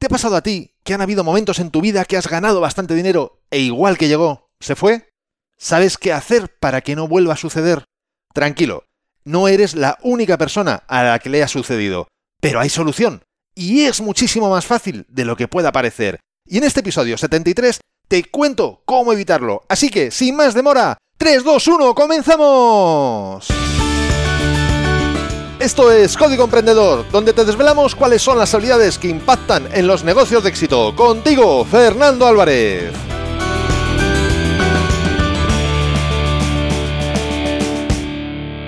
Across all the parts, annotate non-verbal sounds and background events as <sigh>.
¿Te ha pasado a ti que han habido momentos en tu vida que has ganado bastante dinero e igual que llegó, se fue? ¿Sabes qué hacer para que no vuelva a suceder? Tranquilo, no eres la única persona a la que le ha sucedido, pero hay solución. Y es muchísimo más fácil de lo que pueda parecer. Y en este episodio 73 te cuento cómo evitarlo. Así que, sin más demora, 3, 2, 1, comenzamos. Esto es Código Emprendedor, donde te desvelamos cuáles son las habilidades que impactan en los negocios de éxito. Contigo, Fernando Álvarez.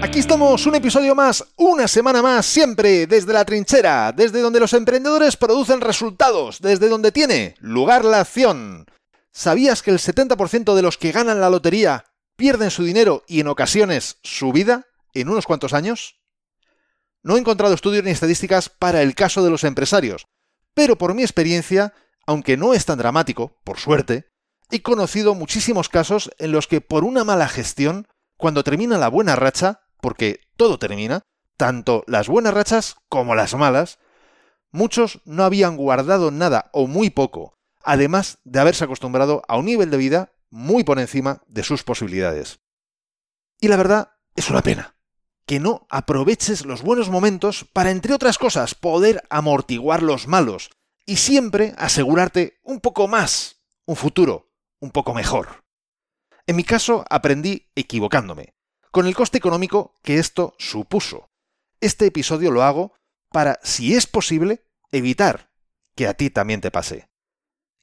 Aquí estamos, un episodio más, una semana más, siempre desde la trinchera, desde donde los emprendedores producen resultados, desde donde tiene lugar la acción. ¿Sabías que el 70% de los que ganan la lotería pierden su dinero y en ocasiones su vida en unos cuantos años? No he encontrado estudios ni estadísticas para el caso de los empresarios, pero por mi experiencia, aunque no es tan dramático, por suerte, he conocido muchísimos casos en los que por una mala gestión, cuando termina la buena racha, porque todo termina, tanto las buenas rachas como las malas, muchos no habían guardado nada o muy poco, además de haberse acostumbrado a un nivel de vida muy por encima de sus posibilidades. Y la verdad es una pena que no aproveches los buenos momentos para, entre otras cosas, poder amortiguar los malos y siempre asegurarte un poco más, un futuro un poco mejor. En mi caso aprendí equivocándome, con el coste económico que esto supuso. Este episodio lo hago para, si es posible, evitar que a ti también te pase.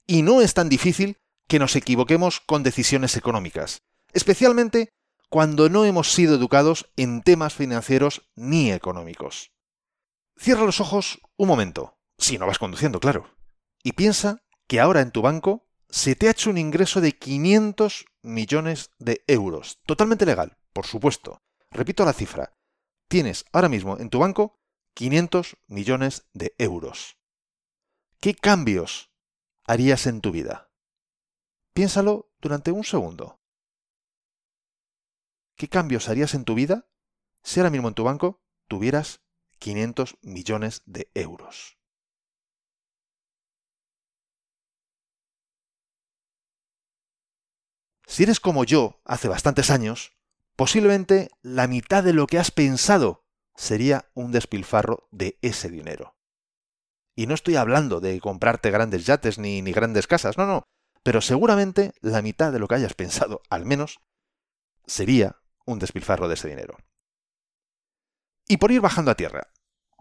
Y no es tan difícil que nos equivoquemos con decisiones económicas, especialmente cuando no hemos sido educados en temas financieros ni económicos. Cierra los ojos un momento, si no vas conduciendo, claro, y piensa que ahora en tu banco se te ha hecho un ingreso de 500 millones de euros, totalmente legal, por supuesto. Repito la cifra. Tienes ahora mismo en tu banco 500 millones de euros. ¿Qué cambios harías en tu vida? Piénsalo durante un segundo. ¿Qué cambios harías en tu vida si ahora mismo en tu banco tuvieras 500 millones de euros? Si eres como yo hace bastantes años, posiblemente la mitad de lo que has pensado sería un despilfarro de ese dinero. Y no estoy hablando de comprarte grandes yates ni, ni grandes casas, no, no, pero seguramente la mitad de lo que hayas pensado, al menos, sería un despilfarro de ese dinero. Y por ir bajando a tierra,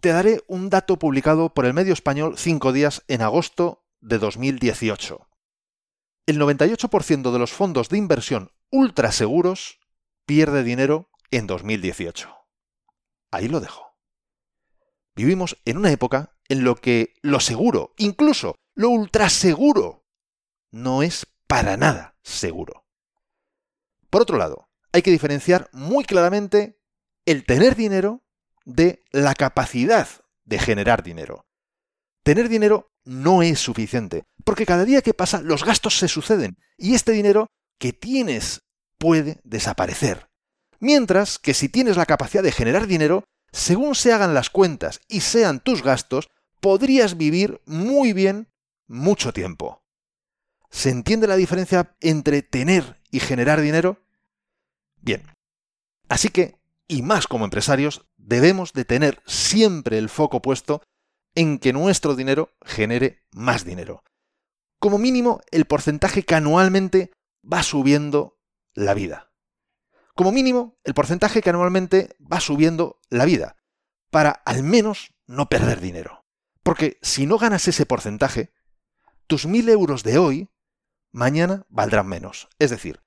te daré un dato publicado por el medio español cinco días en agosto de 2018. El 98% de los fondos de inversión ultra seguros pierde dinero en 2018. Ahí lo dejo. Vivimos en una época en lo que lo seguro, incluso lo ultra seguro, no es para nada seguro. Por otro lado, hay que diferenciar muy claramente el tener dinero de la capacidad de generar dinero. Tener dinero no es suficiente, porque cada día que pasa los gastos se suceden y este dinero que tienes puede desaparecer. Mientras que si tienes la capacidad de generar dinero, según se hagan las cuentas y sean tus gastos, podrías vivir muy bien mucho tiempo. ¿Se entiende la diferencia entre tener y generar dinero? Bien. Así que, y más como empresarios, debemos de tener siempre el foco puesto en que nuestro dinero genere más dinero. Como mínimo, el porcentaje que anualmente va subiendo la vida. Como mínimo, el porcentaje que anualmente va subiendo la vida, para al menos no perder dinero. Porque si no ganas ese porcentaje, tus mil euros de hoy, mañana valdrán menos. Es decir,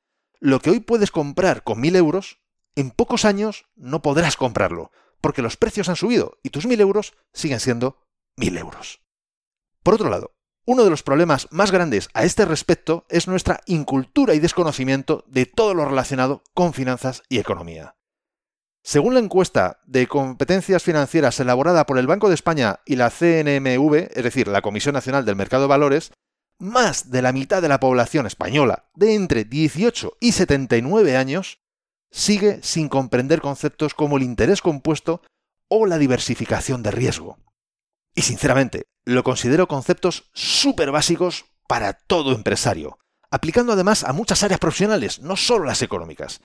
lo que hoy puedes comprar con mil euros, en pocos años no podrás comprarlo, porque los precios han subido y tus mil euros siguen siendo mil euros. Por otro lado, uno de los problemas más grandes a este respecto es nuestra incultura y desconocimiento de todo lo relacionado con finanzas y economía. Según la encuesta de competencias financieras elaborada por el Banco de España y la CNMV, es decir, la Comisión Nacional del Mercado de Valores, más de la mitad de la población española de entre 18 y 79 años sigue sin comprender conceptos como el interés compuesto o la diversificación de riesgo. Y sinceramente, lo considero conceptos súper básicos para todo empresario, aplicando además a muchas áreas profesionales, no solo las económicas.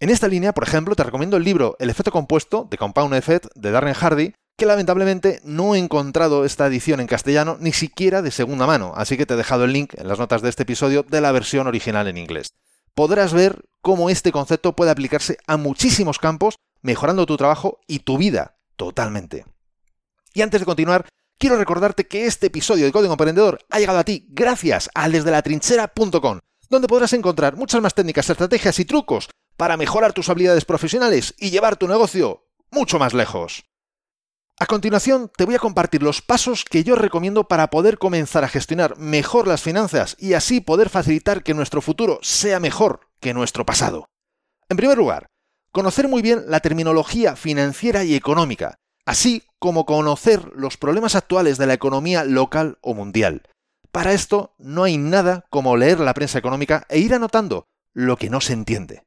En esta línea, por ejemplo, te recomiendo el libro El efecto compuesto, de Compound Effect, de Darren Hardy, que lamentablemente no he encontrado esta edición en castellano ni siquiera de segunda mano, así que te he dejado el link en las notas de este episodio de la versión original en inglés. Podrás ver cómo este concepto puede aplicarse a muchísimos campos, mejorando tu trabajo y tu vida totalmente. Y antes de continuar, quiero recordarte que este episodio de Código Emprendedor ha llegado a ti gracias a desdelatrinchera.com, donde podrás encontrar muchas más técnicas, estrategias y trucos para mejorar tus habilidades profesionales y llevar tu negocio mucho más lejos. A continuación, te voy a compartir los pasos que yo recomiendo para poder comenzar a gestionar mejor las finanzas y así poder facilitar que nuestro futuro sea mejor que nuestro pasado. En primer lugar, conocer muy bien la terminología financiera y económica, así como conocer los problemas actuales de la economía local o mundial. Para esto no hay nada como leer la prensa económica e ir anotando lo que no se entiende.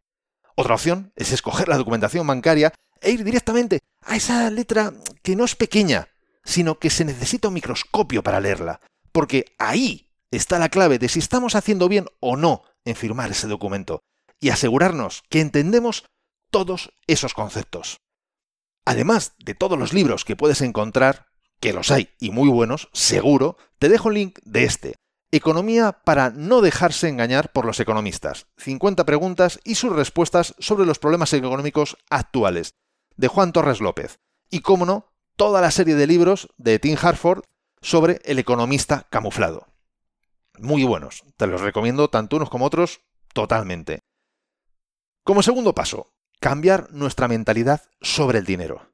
Otra opción es escoger la documentación bancaria e ir directamente a esa letra que no es pequeña, sino que se necesita un microscopio para leerla, porque ahí está la clave de si estamos haciendo bien o no en firmar ese documento, y asegurarnos que entendemos todos esos conceptos. Además de todos los libros que puedes encontrar, que los hay y muy buenos, seguro, te dejo el link de este. Economía para no dejarse engañar por los economistas. 50 preguntas y sus respuestas sobre los problemas económicos actuales. De Juan Torres López. Y, cómo no, toda la serie de libros de Tim Harford sobre el economista camuflado. Muy buenos. Te los recomiendo tanto unos como otros totalmente. Como segundo paso, cambiar nuestra mentalidad sobre el dinero.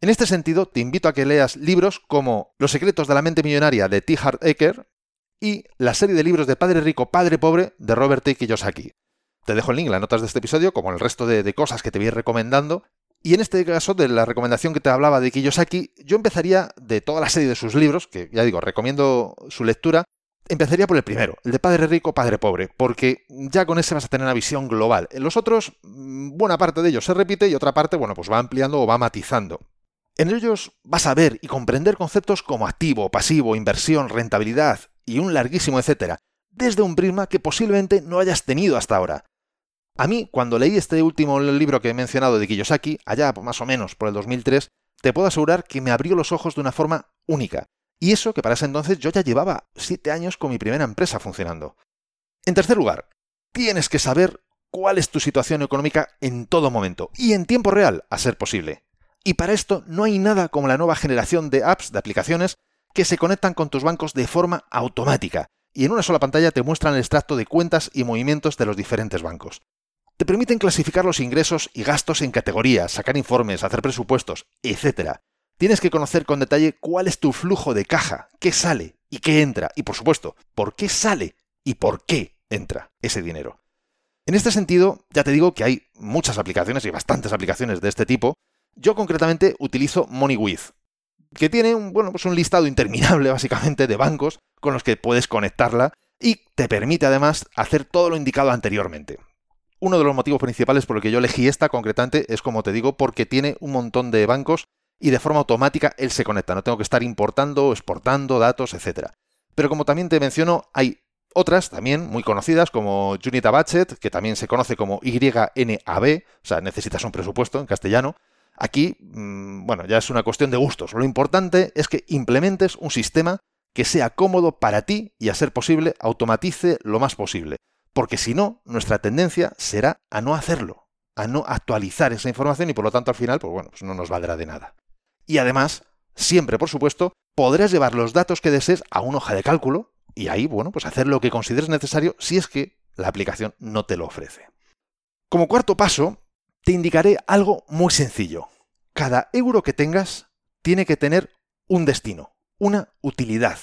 En este sentido, te invito a que leas libros como Los secretos de la mente millonaria de T. Hart Ecker y la serie de libros de Padre Rico, Padre Pobre de Robert T. Kiyosaki. Te dejo el link en las notas de este episodio, como el resto de, de cosas que te voy recomendando. Y en este caso, de la recomendación que te hablaba de Kiyosaki, yo empezaría de toda la serie de sus libros, que ya digo, recomiendo su lectura, Empezaría por el primero, el de Padre Rico, Padre Pobre, porque ya con ese vas a tener una visión global. En los otros, mm, buena parte de ellos se repite y otra parte, bueno, pues va ampliando o va matizando. En ellos vas a ver y comprender conceptos como activo, pasivo, inversión, rentabilidad y un larguísimo etcétera, desde un prisma que posiblemente no hayas tenido hasta ahora. A mí, cuando leí este último libro que he mencionado de Kiyosaki, allá más o menos por el 2003, te puedo asegurar que me abrió los ojos de una forma única. Y eso que para ese entonces yo ya llevaba siete años con mi primera empresa funcionando. En tercer lugar, tienes que saber cuál es tu situación económica en todo momento y en tiempo real, a ser posible. Y para esto no hay nada como la nueva generación de apps, de aplicaciones, que se conectan con tus bancos de forma automática y en una sola pantalla te muestran el extracto de cuentas y movimientos de los diferentes bancos. Te permiten clasificar los ingresos y gastos en categorías, sacar informes, hacer presupuestos, etc. Tienes que conocer con detalle cuál es tu flujo de caja, qué sale y qué entra, y por supuesto, por qué sale y por qué entra ese dinero. En este sentido, ya te digo que hay muchas aplicaciones y bastantes aplicaciones de este tipo. Yo concretamente utilizo MoneyWith, que tiene un, bueno, pues un listado interminable <laughs> básicamente de bancos con los que puedes conectarla y te permite además hacer todo lo indicado anteriormente. Uno de los motivos principales por el que yo elegí esta concretamente es, como te digo, porque tiene un montón de bancos y de forma automática él se conecta. No tengo que estar importando exportando datos, etc. Pero como también te menciono, hay otras también muy conocidas como Unita Budget, que también se conoce como YNAB, o sea, necesitas un presupuesto en castellano. Aquí, mm, bueno, ya es una cuestión de gustos. Lo importante es que implementes un sistema que sea cómodo para ti y a ser posible automatice lo más posible. Porque si no, nuestra tendencia será a no hacerlo, a no actualizar esa información y por lo tanto al final, pues bueno, pues no nos valdrá de nada. Y además, siempre, por supuesto, podrás llevar los datos que desees a una hoja de cálculo y ahí, bueno, pues hacer lo que consideres necesario si es que la aplicación no te lo ofrece. Como cuarto paso, te indicaré algo muy sencillo. Cada euro que tengas tiene que tener un destino, una utilidad.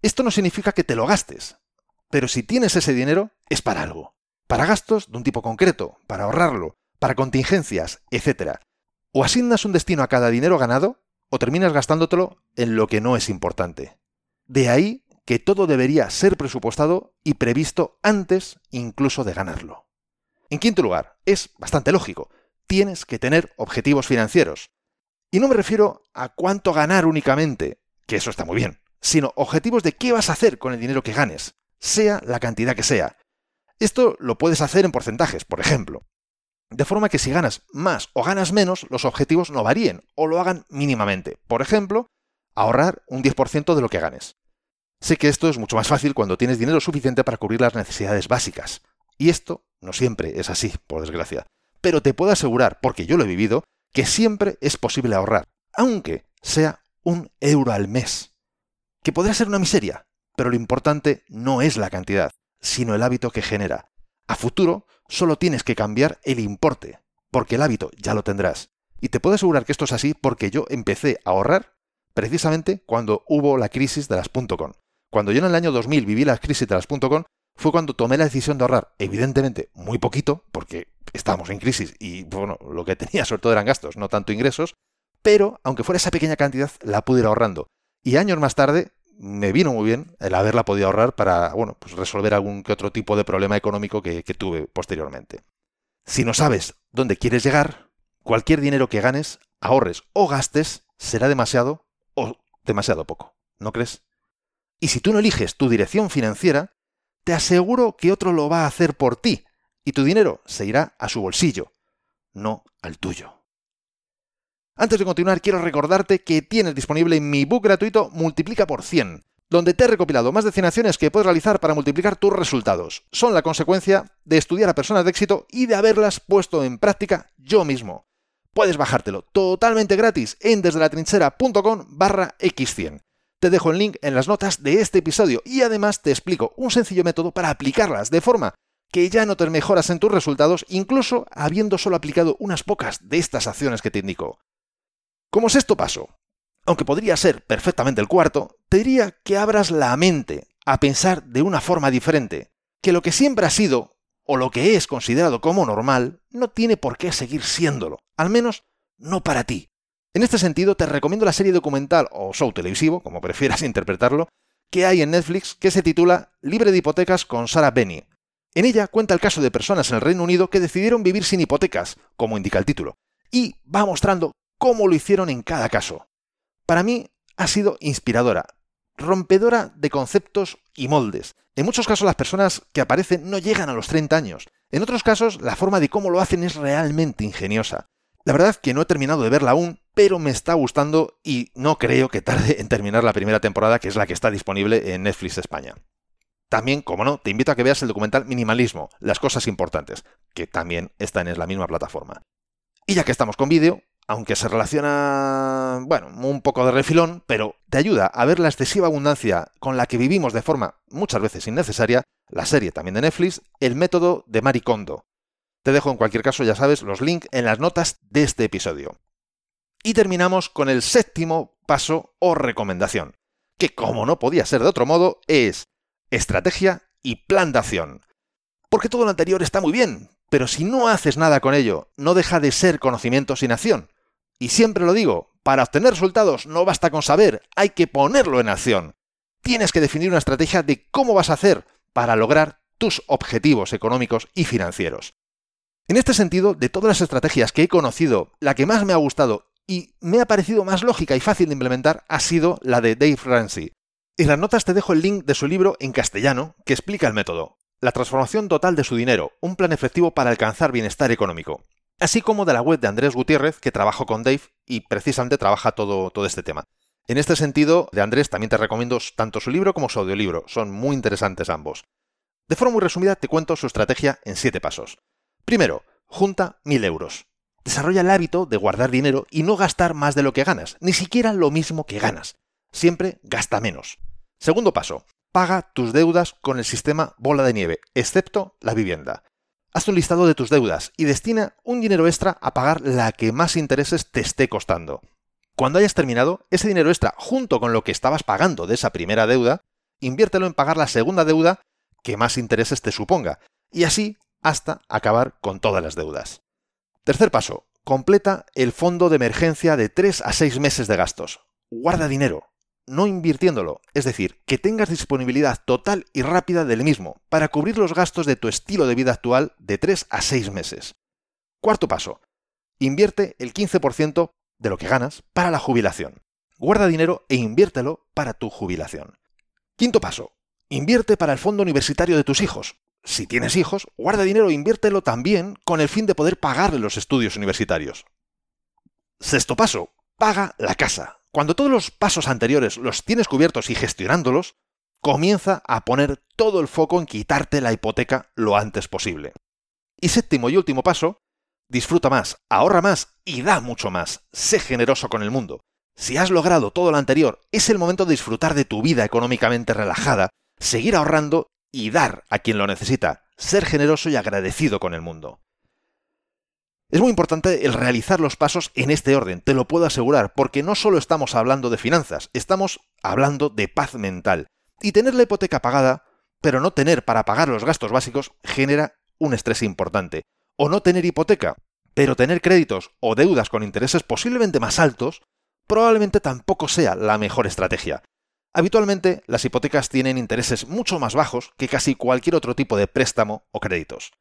Esto no significa que te lo gastes, pero si tienes ese dinero es para algo. Para gastos de un tipo concreto, para ahorrarlo, para contingencias, etc. O asignas un destino a cada dinero ganado, o terminas gastándotelo en lo que no es importante. De ahí que todo debería ser presupuestado y previsto antes incluso de ganarlo. En quinto lugar, es bastante lógico, tienes que tener objetivos financieros. Y no me refiero a cuánto ganar únicamente, que eso está muy bien, sino objetivos de qué vas a hacer con el dinero que ganes, sea la cantidad que sea. Esto lo puedes hacer en porcentajes, por ejemplo. De forma que si ganas más o ganas menos, los objetivos no varíen o lo hagan mínimamente. Por ejemplo, ahorrar un 10% de lo que ganes. Sé que esto es mucho más fácil cuando tienes dinero suficiente para cubrir las necesidades básicas. Y esto no siempre es así, por desgracia. Pero te puedo asegurar, porque yo lo he vivido, que siempre es posible ahorrar, aunque sea un euro al mes. Que podrá ser una miseria, pero lo importante no es la cantidad, sino el hábito que genera. A futuro solo tienes que cambiar el importe, porque el hábito ya lo tendrás. Y te puedo asegurar que esto es así porque yo empecé a ahorrar precisamente cuando hubo la crisis de las .com. Cuando yo en el año 2000 viví la crisis de las .com, fue cuando tomé la decisión de ahorrar, evidentemente muy poquito, porque estábamos en crisis y bueno, lo que <laughs> tenía sobre todo eran gastos, no tanto ingresos, pero aunque fuera esa pequeña cantidad, la pude ir ahorrando. Y años más tarde me vino muy bien el haberla podido ahorrar para, bueno, pues resolver algún que otro tipo de problema económico que, que tuve posteriormente. Si no sabes dónde quieres llegar, cualquier dinero que ganes, ahorres o gastes será demasiado o demasiado poco. ¿No crees? Y si tú no eliges tu dirección financiera, te aseguro que otro lo va a hacer por ti y tu dinero se irá a su bolsillo, no al tuyo. Antes de continuar, quiero recordarte que tienes disponible mi book gratuito Multiplica por 100, donde te he recopilado más de 100 acciones que puedes realizar para multiplicar tus resultados. Son la consecuencia de estudiar a personas de éxito y de haberlas puesto en práctica yo mismo. Puedes bajártelo totalmente gratis en desdelatrinchera.com barra x100. Te dejo el link en las notas de este episodio y además te explico un sencillo método para aplicarlas de forma que ya notes mejoras en tus resultados incluso habiendo solo aplicado unas pocas de estas acciones que te indico. Como sexto paso, aunque podría ser perfectamente el cuarto, te diría que abras la mente a pensar de una forma diferente, que lo que siempre ha sido o lo que es considerado como normal no tiene por qué seguir siéndolo, al menos no para ti. En este sentido, te recomiendo la serie documental o show televisivo, como prefieras <laughs> interpretarlo, que hay en Netflix que se titula Libre de hipotecas con Sarah Benny. En ella cuenta el caso de personas en el Reino Unido que decidieron vivir sin hipotecas, como indica el título, y va mostrando cómo lo hicieron en cada caso. Para mí ha sido inspiradora, rompedora de conceptos y moldes. En muchos casos las personas que aparecen no llegan a los 30 años. En otros casos la forma de cómo lo hacen es realmente ingeniosa. La verdad que no he terminado de verla aún, pero me está gustando y no creo que tarde en terminar la primera temporada, que es la que está disponible en Netflix España. También, como no, te invito a que veas el documental Minimalismo, las cosas importantes, que también están en la misma plataforma. Y ya que estamos con vídeo, aunque se relaciona, bueno, un poco de refilón, pero te ayuda a ver la excesiva abundancia con la que vivimos de forma muchas veces innecesaria, la serie también de Netflix, El método de Maricondo. Te dejo en cualquier caso, ya sabes, los links en las notas de este episodio. Y terminamos con el séptimo paso o recomendación, que como no podía ser de otro modo, es estrategia y plan de acción. Porque todo lo anterior está muy bien, pero si no haces nada con ello, no deja de ser conocimiento sin acción. Y siempre lo digo, para obtener resultados no basta con saber, hay que ponerlo en acción. Tienes que definir una estrategia de cómo vas a hacer para lograr tus objetivos económicos y financieros. En este sentido, de todas las estrategias que he conocido, la que más me ha gustado y me ha parecido más lógica y fácil de implementar ha sido la de Dave Ramsey. En las notas te dejo el link de su libro en castellano que explica el método. La transformación total de su dinero, un plan efectivo para alcanzar bienestar económico. Así como de la web de Andrés Gutiérrez, que trabajo con Dave y precisamente trabaja todo, todo este tema. En este sentido, de Andrés también te recomiendo tanto su libro como su audiolibro, son muy interesantes ambos. De forma muy resumida, te cuento su estrategia en siete pasos. Primero, junta mil euros. Desarrolla el hábito de guardar dinero y no gastar más de lo que ganas, ni siquiera lo mismo que ganas. Siempre gasta menos. Segundo paso, paga tus deudas con el sistema bola de nieve, excepto la vivienda. Haz un listado de tus deudas y destina un dinero extra a pagar la que más intereses te esté costando. Cuando hayas terminado, ese dinero extra, junto con lo que estabas pagando de esa primera deuda, inviértelo en pagar la segunda deuda que más intereses te suponga, y así hasta acabar con todas las deudas. Tercer paso, completa el fondo de emergencia de 3 a 6 meses de gastos. Guarda dinero, no invirtiéndolo, es decir, que tengas disponibilidad total y rápida del mismo para cubrir los gastos de tu estilo de vida actual de 3 a 6 meses. Cuarto paso, invierte el 15% de lo que ganas para la jubilación. Guarda dinero e inviértelo para tu jubilación. Quinto paso. Invierte para el fondo universitario de tus hijos. Si tienes hijos, guarda dinero e inviértelo también con el fin de poder pagarle los estudios universitarios. Sexto paso. Paga la casa. Cuando todos los pasos anteriores los tienes cubiertos y gestionándolos, comienza a poner todo el foco en quitarte la hipoteca lo antes posible. Y séptimo y último paso, disfruta más, ahorra más y da mucho más. Sé generoso con el mundo. Si has logrado todo lo anterior, es el momento de disfrutar de tu vida económicamente relajada, seguir ahorrando y dar a quien lo necesita, ser generoso y agradecido con el mundo. Es muy importante el realizar los pasos en este orden, te lo puedo asegurar, porque no solo estamos hablando de finanzas, estamos hablando de paz mental. Y tener la hipoteca pagada, pero no tener para pagar los gastos básicos, genera un estrés importante. O no tener hipoteca, pero tener créditos o deudas con intereses posiblemente más altos, probablemente tampoco sea la mejor estrategia. Habitualmente, las hipotecas tienen intereses mucho más bajos que casi cualquier otro tipo de préstamo o créditos.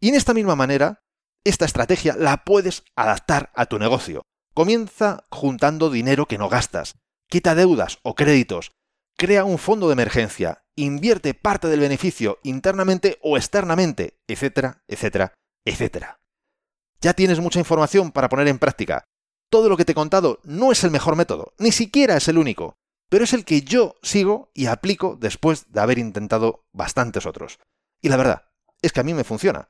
Y en esta misma manera, esta estrategia la puedes adaptar a tu negocio. Comienza juntando dinero que no gastas, quita deudas o créditos, crea un fondo de emergencia, invierte parte del beneficio internamente o externamente, etcétera, etcétera, etcétera. Ya tienes mucha información para poner en práctica. Todo lo que te he contado no es el mejor método, ni siquiera es el único pero es el que yo sigo y aplico después de haber intentado bastantes otros. Y la verdad es que a mí me funciona.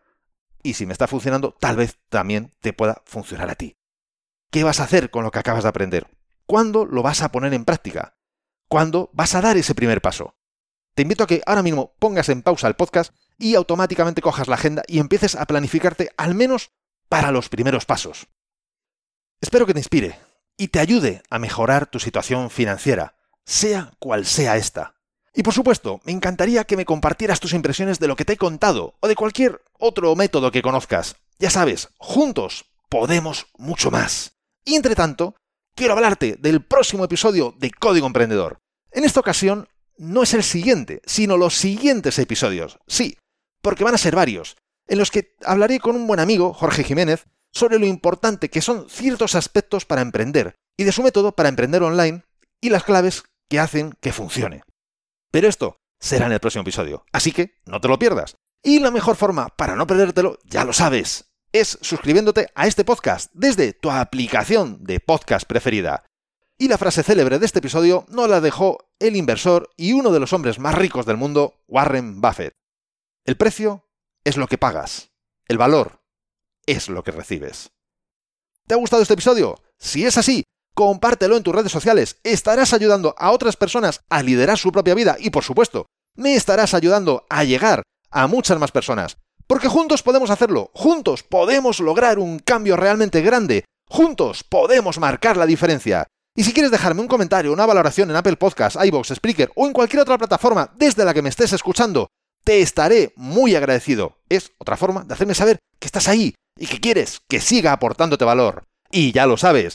Y si me está funcionando, tal vez también te pueda funcionar a ti. ¿Qué vas a hacer con lo que acabas de aprender? ¿Cuándo lo vas a poner en práctica? ¿Cuándo vas a dar ese primer paso? Te invito a que ahora mismo pongas en pausa el podcast y automáticamente cojas la agenda y empieces a planificarte al menos para los primeros pasos. Espero que te inspire y te ayude a mejorar tu situación financiera sea cual sea esta. Y por supuesto, me encantaría que me compartieras tus impresiones de lo que te he contado o de cualquier otro método que conozcas. Ya sabes, juntos podemos mucho más. Y entre tanto, quiero hablarte del próximo episodio de Código Emprendedor. En esta ocasión, no es el siguiente, sino los siguientes episodios. Sí, porque van a ser varios, en los que hablaré con un buen amigo, Jorge Jiménez, sobre lo importante que son ciertos aspectos para emprender y de su método para emprender online y las claves que hacen que funcione. Pero esto será en el próximo episodio, así que no te lo pierdas. Y la mejor forma para no perdértelo, ya lo sabes, es suscribiéndote a este podcast desde tu aplicación de podcast preferida. Y la frase célebre de este episodio no la dejó el inversor y uno de los hombres más ricos del mundo, Warren Buffett. El precio es lo que pagas, el valor es lo que recibes. ¿Te ha gustado este episodio? Si es así, compártelo en tus redes sociales, estarás ayudando a otras personas a liderar su propia vida y por supuesto, me estarás ayudando a llegar a muchas más personas. Porque juntos podemos hacerlo, juntos podemos lograr un cambio realmente grande, juntos podemos marcar la diferencia. Y si quieres dejarme un comentario, una valoración en Apple Podcasts, iBox, Spreaker o en cualquier otra plataforma desde la que me estés escuchando, te estaré muy agradecido. Es otra forma de hacerme saber que estás ahí y que quieres que siga aportándote valor. Y ya lo sabes,